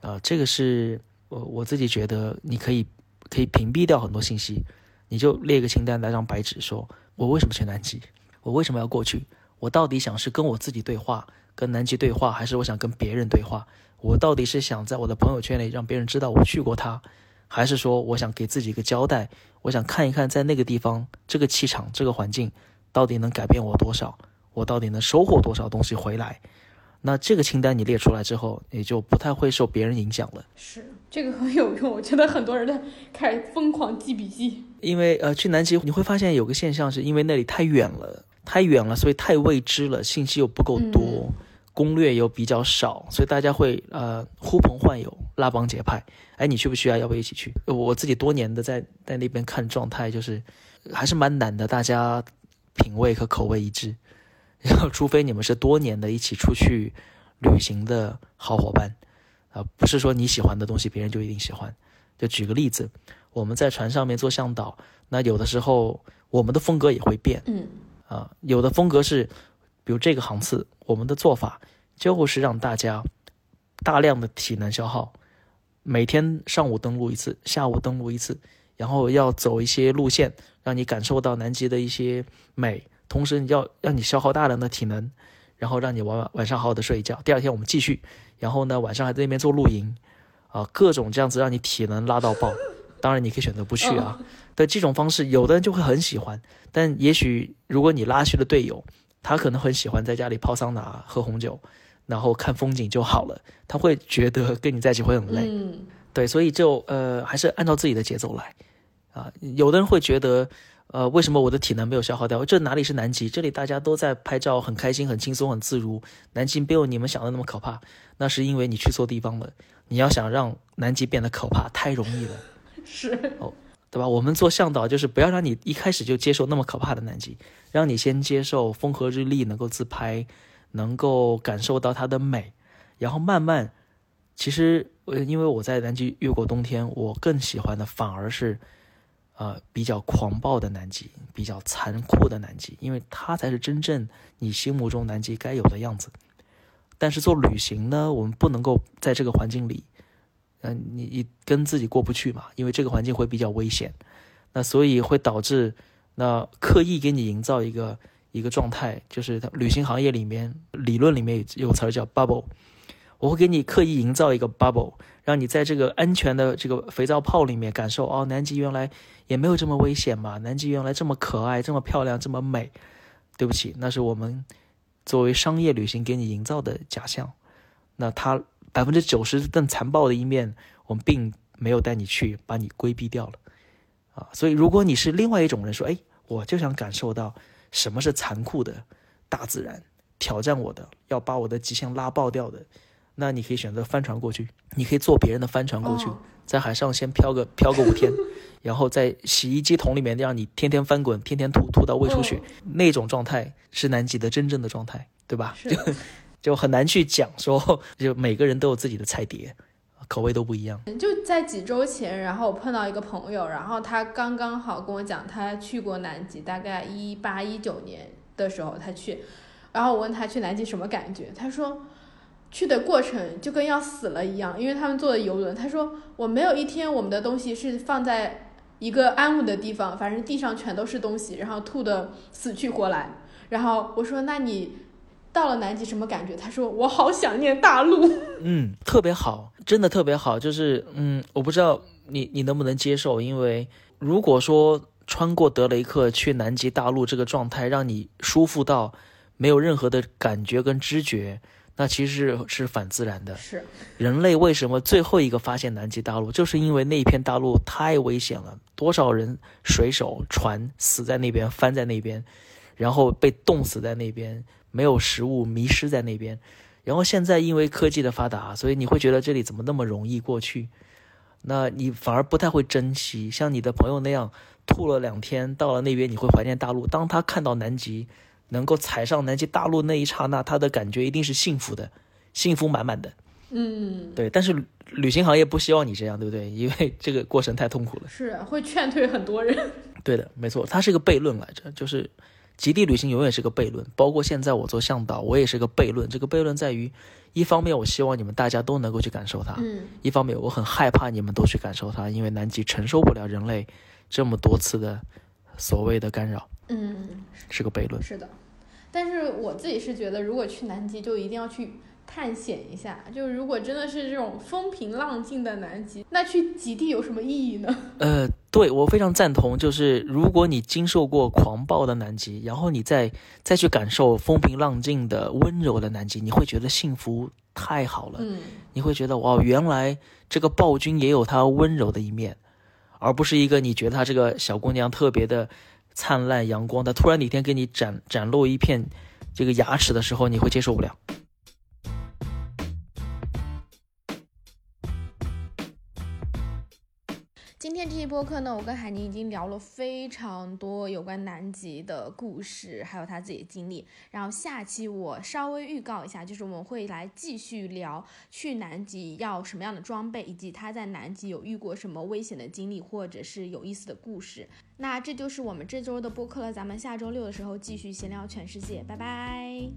啊，这个是我我自己觉得你可以可以屏蔽掉很多信息，你就列一个清单，来张白纸，说我为什么去南极，我为什么要过去，我到底想是跟我自己对话，跟南极对话，还是我想跟别人对话？我到底是想在我的朋友圈里让别人知道我去过它？还是说，我想给自己一个交代，我想看一看，在那个地方，这个气场，这个环境，到底能改变我多少？我到底能收获多少东西回来？那这个清单你列出来之后，也就不太会受别人影响了。是，这个很有用。我觉得很多人在开始疯狂记笔记。因为呃，去南极你会发现有个现象，是因为那里太远了，太远了，所以太未知了，信息又不够多。攻略又比较少，所以大家会呃呼朋唤友，拉帮结派。哎，你去不去啊？要不要一起去？我自己多年的在在那边看状态，就是还是蛮难的，大家品味和口味一致。然后，除非你们是多年的一起出去旅行的好伙伴啊，不是说你喜欢的东西别人就一定喜欢。就举个例子，我们在船上面做向导，那有的时候我们的风格也会变，嗯，啊，有的风格是。比如这个航次，我们的做法就是让大家大量的体能消耗，每天上午登陆一次，下午登陆一次，然后要走一些路线，让你感受到南极的一些美，同时你要让你消耗大量的体能，然后让你晚晚上好好的睡一觉。第二天我们继续，然后呢晚上还在那边做露营，啊，各种这样子让你体能拉到爆。当然你可以选择不去啊，但这种方式，有的人就会很喜欢，但也许如果你拉去的队友。他可能很喜欢在家里泡桑拿、喝红酒，然后看风景就好了。他会觉得跟你在一起会很累，嗯，对，所以就呃还是按照自己的节奏来啊。有的人会觉得，呃，为什么我的体能没有消耗掉？这哪里是南极？这里大家都在拍照，很开心、很轻松、很自如。南极没有你们想的那么可怕，那是因为你去错地方了。你要想让南极变得可怕，太容易了。是哦，对吧？我们做向导就是不要让你一开始就接受那么可怕的南极，让你先接受风和日丽，能够自拍，能够感受到它的美，然后慢慢，其实呃，因为我在南极越过冬天，我更喜欢的反而是，呃，比较狂暴的南极，比较残酷的南极，因为它才是真正你心目中南极该有的样子。但是做旅行呢，我们不能够在这个环境里。嗯，你你跟自己过不去嘛？因为这个环境会比较危险，那所以会导致那刻意给你营造一个一个状态，就是旅行行业里面理论里面有词儿叫 bubble，我会给你刻意营造一个 bubble，让你在这个安全的这个肥皂泡里面感受哦，南极原来也没有这么危险嘛，南极原来这么可爱，这么漂亮，这么美。对不起，那是我们作为商业旅行给你营造的假象，那它。百分之九十更残暴的一面，我们并没有带你去，把你规避掉了，啊，所以如果你是另外一种人，说，哎，我就想感受到什么是残酷的大自然，挑战我的，要把我的极限拉爆掉的，那你可以选择帆船过去，你可以坐别人的帆船过去，在海上先漂个漂个五天，然后在洗衣机桶里面让你天天翻滚，天天吐吐到胃出血，那种状态是南极的真正的状态，对吧？就很难去讲说，就每个人都有自己的菜碟，口味都不一样。就在几周前，然后我碰到一个朋友，然后他刚刚好跟我讲，他去过南极，大概一八一九年的时候他去，然后我问他去南极什么感觉，他说去的过程就跟要死了一样，因为他们坐的游轮。他说我没有一天我们的东西是放在一个安稳的地方，反正地上全都是东西，然后吐的死去活来。然后我说那你。到了南极什么感觉？他说我好想念大陆。嗯，特别好，真的特别好。就是嗯，我不知道你你能不能接受，因为如果说穿过德雷克去南极大陆这个状态让你舒服到没有任何的感觉跟知觉，那其实是反自然的。是人类为什么最后一个发现南极大陆，就是因为那一片大陆太危险了，多少人水手船死在那边，翻在那边，然后被冻死在那边。没有食物，迷失在那边，然后现在因为科技的发达，所以你会觉得这里怎么那么容易过去？那你反而不太会珍惜。像你的朋友那样吐了两天，到了那边你会怀念大陆。当他看到南极，能够踩上南极大陆那一刹那，他的感觉一定是幸福的，幸福满满的。嗯，对。但是旅行行业不希望你这样，对不对？因为这个过程太痛苦了。是会劝退很多人。对的，没错，它是一个悖论来着，就是。极地旅行永远是个悖论，包括现在我做向导，我也是个悖论。这个悖论在于，一方面我希望你们大家都能够去感受它，嗯，一方面我很害怕你们都去感受它，因为南极承受不了人类这么多次的所谓的干扰，嗯，是个悖论。是的，但是我自己是觉得，如果去南极，就一定要去。探险一下，就如果真的是这种风平浪静的南极，那去极地有什么意义呢？呃，对我非常赞同，就是如果你经受过狂暴的南极，然后你再再去感受风平浪静的温柔的南极，你会觉得幸福太好了。嗯，你会觉得哇，原来这个暴君也有他温柔的一面，而不是一个你觉得她这个小姑娘特别的灿烂阳光，它突然哪天给你展展露一片这个牙齿的时候，你会接受不了。天这期播客呢，我跟海宁已经聊了非常多有关南极的故事，还有他自己的经历。然后下期我稍微预告一下，就是我们会来继续聊去南极要什么样的装备，以及他在南极有遇过什么危险的经历，或者是有意思的故事。那这就是我们这周的播客了，咱们下周六的时候继续闲聊全世界，拜拜。